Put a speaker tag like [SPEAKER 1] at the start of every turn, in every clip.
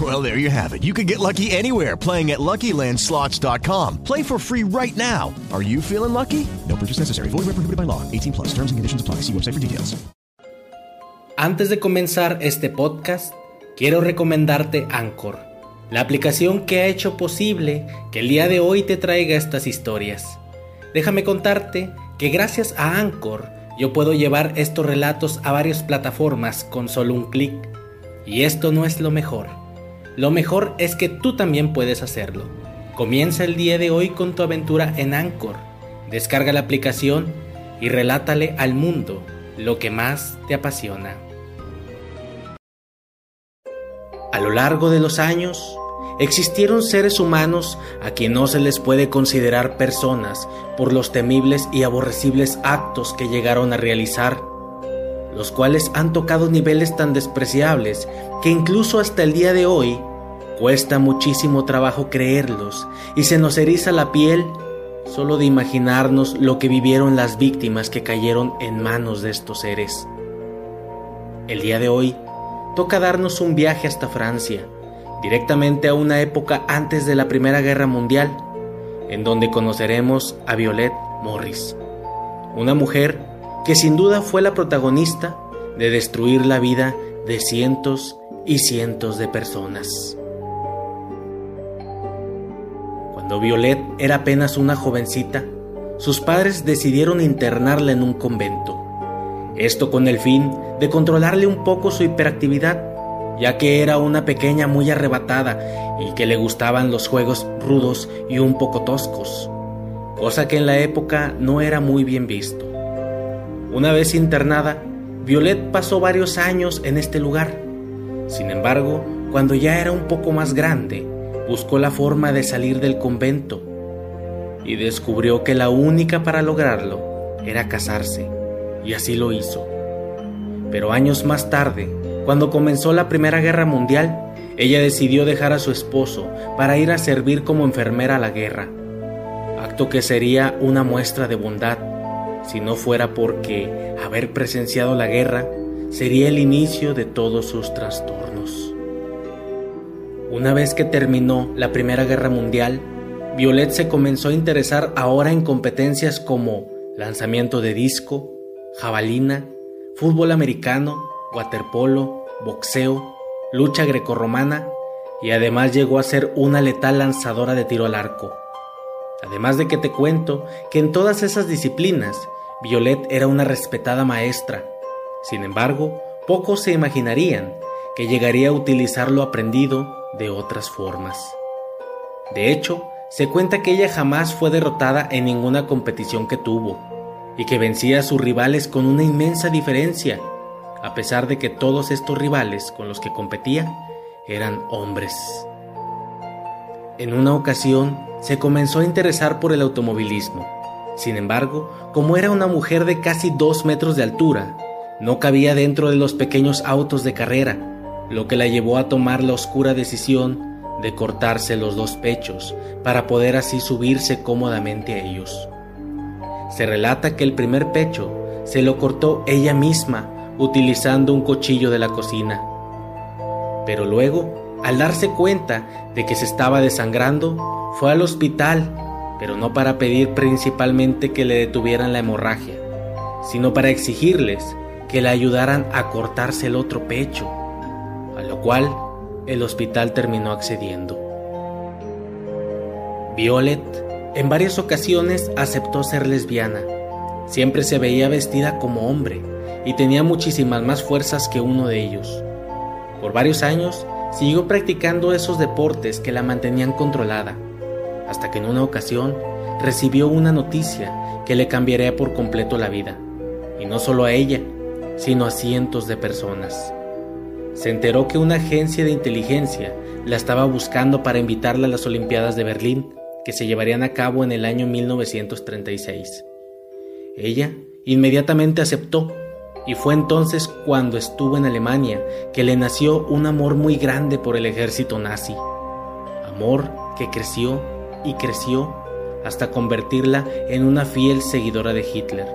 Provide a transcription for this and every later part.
[SPEAKER 1] Well, there you have it. You can get lucky anywhere playing at LuckyLandSlots.com. Play for free right now. Are you feeling lucky? No purchase necessary. Void where prohibited by law. 18 plus. Terms and conditions apply. See website for details.
[SPEAKER 2] Antes de comenzar este podcast, quiero recomendarte Anchor, la aplicación que ha hecho posible que el día de hoy te traiga estas historias. Déjame contarte que gracias a Anchor yo puedo llevar estos relatos a varias plataformas con solo un clic. Y esto no es lo mejor. Lo mejor es que tú también puedes hacerlo. Comienza el día de hoy con tu aventura en Anchor. Descarga la aplicación y relátale al mundo lo que más te apasiona. A lo largo de los años, existieron seres humanos a quien no se les puede considerar personas por los temibles y aborrecibles actos que llegaron a realizar, los cuales han tocado niveles tan despreciables que incluso hasta el día de hoy cuesta muchísimo trabajo creerlos y se nos eriza la piel solo de imaginarnos lo que vivieron las víctimas que cayeron en manos de estos seres. El día de hoy toca darnos un viaje hasta Francia, directamente a una época antes de la Primera Guerra Mundial, en donde conoceremos a Violette Morris, una mujer que sin duda fue la protagonista de destruir la vida de cientos y cientos de personas. Cuando Violet era apenas una jovencita, sus padres decidieron internarla en un convento. Esto con el fin de controlarle un poco su hiperactividad, ya que era una pequeña muy arrebatada y que le gustaban los juegos rudos y un poco toscos, cosa que en la época no era muy bien visto. Una vez internada, Violet pasó varios años en este lugar. Sin embargo, cuando ya era un poco más grande, buscó la forma de salir del convento y descubrió que la única para lograrlo era casarse, y así lo hizo. Pero años más tarde, cuando comenzó la Primera Guerra Mundial, ella decidió dejar a su esposo para ir a servir como enfermera a la guerra, acto que sería una muestra de bondad, si no fuera porque haber presenciado la guerra sería el inicio de todos sus trastornos. Una vez que terminó la Primera Guerra Mundial, Violet se comenzó a interesar ahora en competencias como lanzamiento de disco, jabalina, fútbol americano, waterpolo, boxeo, lucha grecorromana y además llegó a ser una letal lanzadora de tiro al arco. Además de que te cuento que en todas esas disciplinas, Violet era una respetada maestra. Sin embargo, pocos se imaginarían que llegaría a utilizar lo aprendido de otras formas. De hecho, se cuenta que ella jamás fue derrotada en ninguna competición que tuvo, y que vencía a sus rivales con una inmensa diferencia, a pesar de que todos estos rivales con los que competía eran hombres. En una ocasión se comenzó a interesar por el automovilismo. Sin embargo, como era una mujer de casi dos metros de altura, no cabía dentro de los pequeños autos de carrera, lo que la llevó a tomar la oscura decisión de cortarse los dos pechos para poder así subirse cómodamente a ellos. Se relata que el primer pecho se lo cortó ella misma utilizando un cuchillo de la cocina. Pero luego, al darse cuenta de que se estaba desangrando, fue al hospital, pero no para pedir principalmente que le detuvieran la hemorragia, sino para exigirles que le ayudaran a cortarse el otro pecho, a lo cual el hospital terminó accediendo. Violet en varias ocasiones aceptó ser lesbiana. Siempre se veía vestida como hombre y tenía muchísimas más fuerzas que uno de ellos. Por varios años siguió practicando esos deportes que la mantenían controlada, hasta que en una ocasión recibió una noticia que le cambiaría por completo la vida, y no solo a ella, sino a cientos de personas. Se enteró que una agencia de inteligencia la estaba buscando para invitarla a las Olimpiadas de Berlín, que se llevarían a cabo en el año 1936. Ella inmediatamente aceptó y fue entonces cuando estuvo en Alemania que le nació un amor muy grande por el ejército nazi. Amor que creció y creció hasta convertirla en una fiel seguidora de Hitler.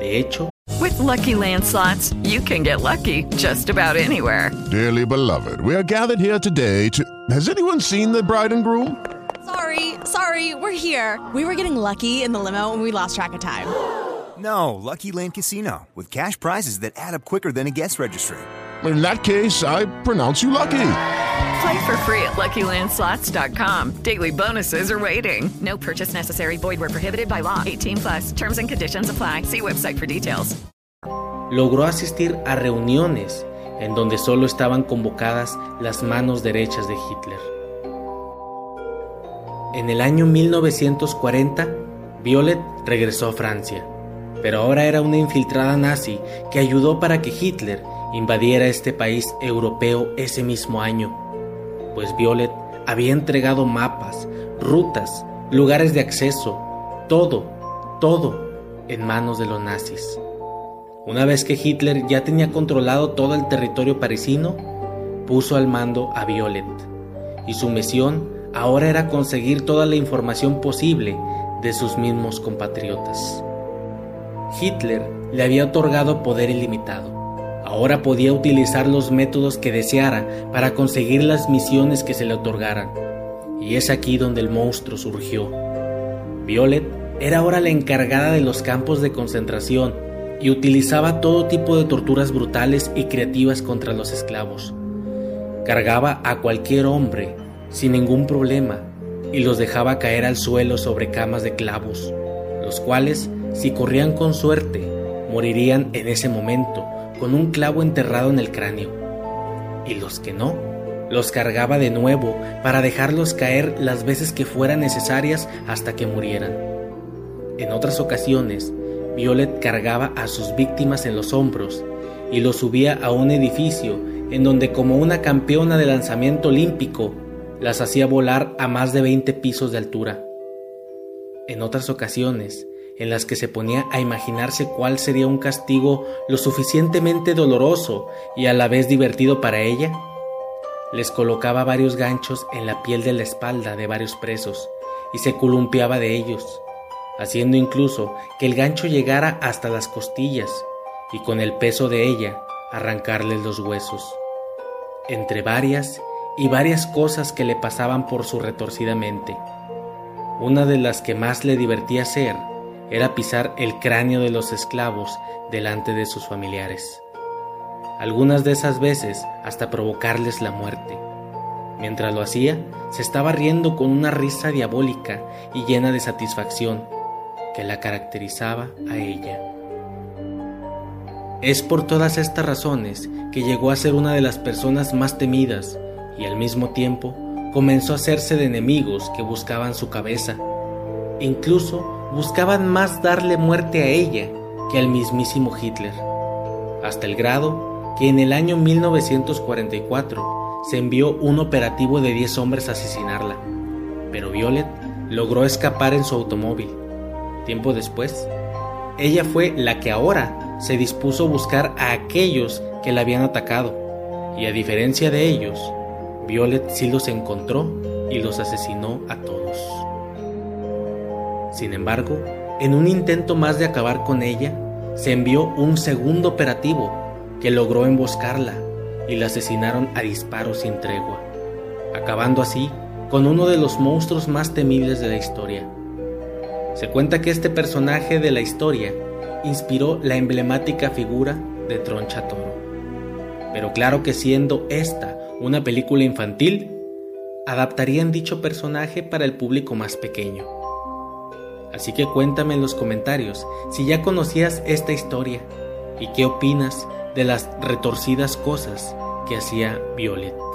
[SPEAKER 2] De hecho,
[SPEAKER 3] With lucky landslots, you can get lucky just about anywhere.
[SPEAKER 4] Dearly beloved, we are gathered here today to. Has anyone seen the bride and groom?
[SPEAKER 5] Sorry, sorry, we're here. We were getting lucky in the limo and we lost track of time.
[SPEAKER 6] No, Lucky Land Casino, with cash prizes that add up quicker than a guest registry.
[SPEAKER 4] In that case, I pronounce you lucky.
[SPEAKER 3] Play for free at LuckyLandSlots.com. Daily bonuses are waiting. No purchase necessary. Void where prohibited by law. 18 plus. Terms and conditions apply. See website for details.
[SPEAKER 2] Logró asistir a reuniones en donde solo estaban convocadas las manos derechas de Hitler. En el año 1940, Violet regresó a Francia, pero ahora era una infiltrada nazi que ayudó para que Hitler invadiera este país europeo ese mismo año, pues Violet había entregado mapas, rutas, lugares de acceso, todo, todo en manos de los nazis. Una vez que Hitler ya tenía controlado todo el territorio parisino, puso al mando a Violet, y su misión ahora era conseguir toda la información posible de sus mismos compatriotas. Hitler le había otorgado poder ilimitado. Ahora podía utilizar los métodos que deseara para conseguir las misiones que se le otorgaran. Y es aquí donde el monstruo surgió. Violet era ahora la encargada de los campos de concentración y utilizaba todo tipo de torturas brutales y creativas contra los esclavos. Cargaba a cualquier hombre sin ningún problema y los dejaba caer al suelo sobre camas de clavos, los cuales, si corrían con suerte, morirían en ese momento con un clavo enterrado en el cráneo. Y los que no, los cargaba de nuevo para dejarlos caer las veces que fueran necesarias hasta que murieran. En otras ocasiones, Violet cargaba a sus víctimas en los hombros y los subía a un edificio en donde como una campeona de lanzamiento olímpico las hacía volar a más de 20 pisos de altura. En otras ocasiones, en las que se ponía a imaginarse cuál sería un castigo lo suficientemente doloroso y a la vez divertido para ella, les colocaba varios ganchos en la piel de la espalda de varios presos y se columpiaba de ellos, haciendo incluso que el gancho llegara hasta las costillas y con el peso de ella arrancarles los huesos. Entre varias y varias cosas que le pasaban por su retorcida mente. Una de las que más le divertía hacer era pisar el cráneo de los esclavos delante de sus familiares. Algunas de esas veces hasta provocarles la muerte. Mientras lo hacía, se estaba riendo con una risa diabólica y llena de satisfacción que la caracterizaba a ella. Es por todas estas razones que llegó a ser una de las personas más temidas y al mismo tiempo comenzó a hacerse de enemigos que buscaban su cabeza. Incluso buscaban más darle muerte a ella que al mismísimo Hitler, hasta el grado que en el año 1944 se envió un operativo de 10 hombres a asesinarla, pero Violet logró escapar en su automóvil. Tiempo después, ella fue la que ahora se dispuso a buscar a aquellos que la habían atacado, y a diferencia de ellos, Violet sí los encontró y los asesinó a todos. Sin embargo, en un intento más de acabar con ella, se envió un segundo operativo que logró emboscarla y la asesinaron a disparos sin tregua, acabando así con uno de los monstruos más temibles de la historia. Se cuenta que este personaje de la historia inspiró la emblemática figura de Troncha Toro. Pero claro que siendo esta una película infantil, adaptarían dicho personaje para el público más pequeño. Así que cuéntame en los comentarios si ya conocías esta historia y qué opinas de las retorcidas cosas que hacía Violet.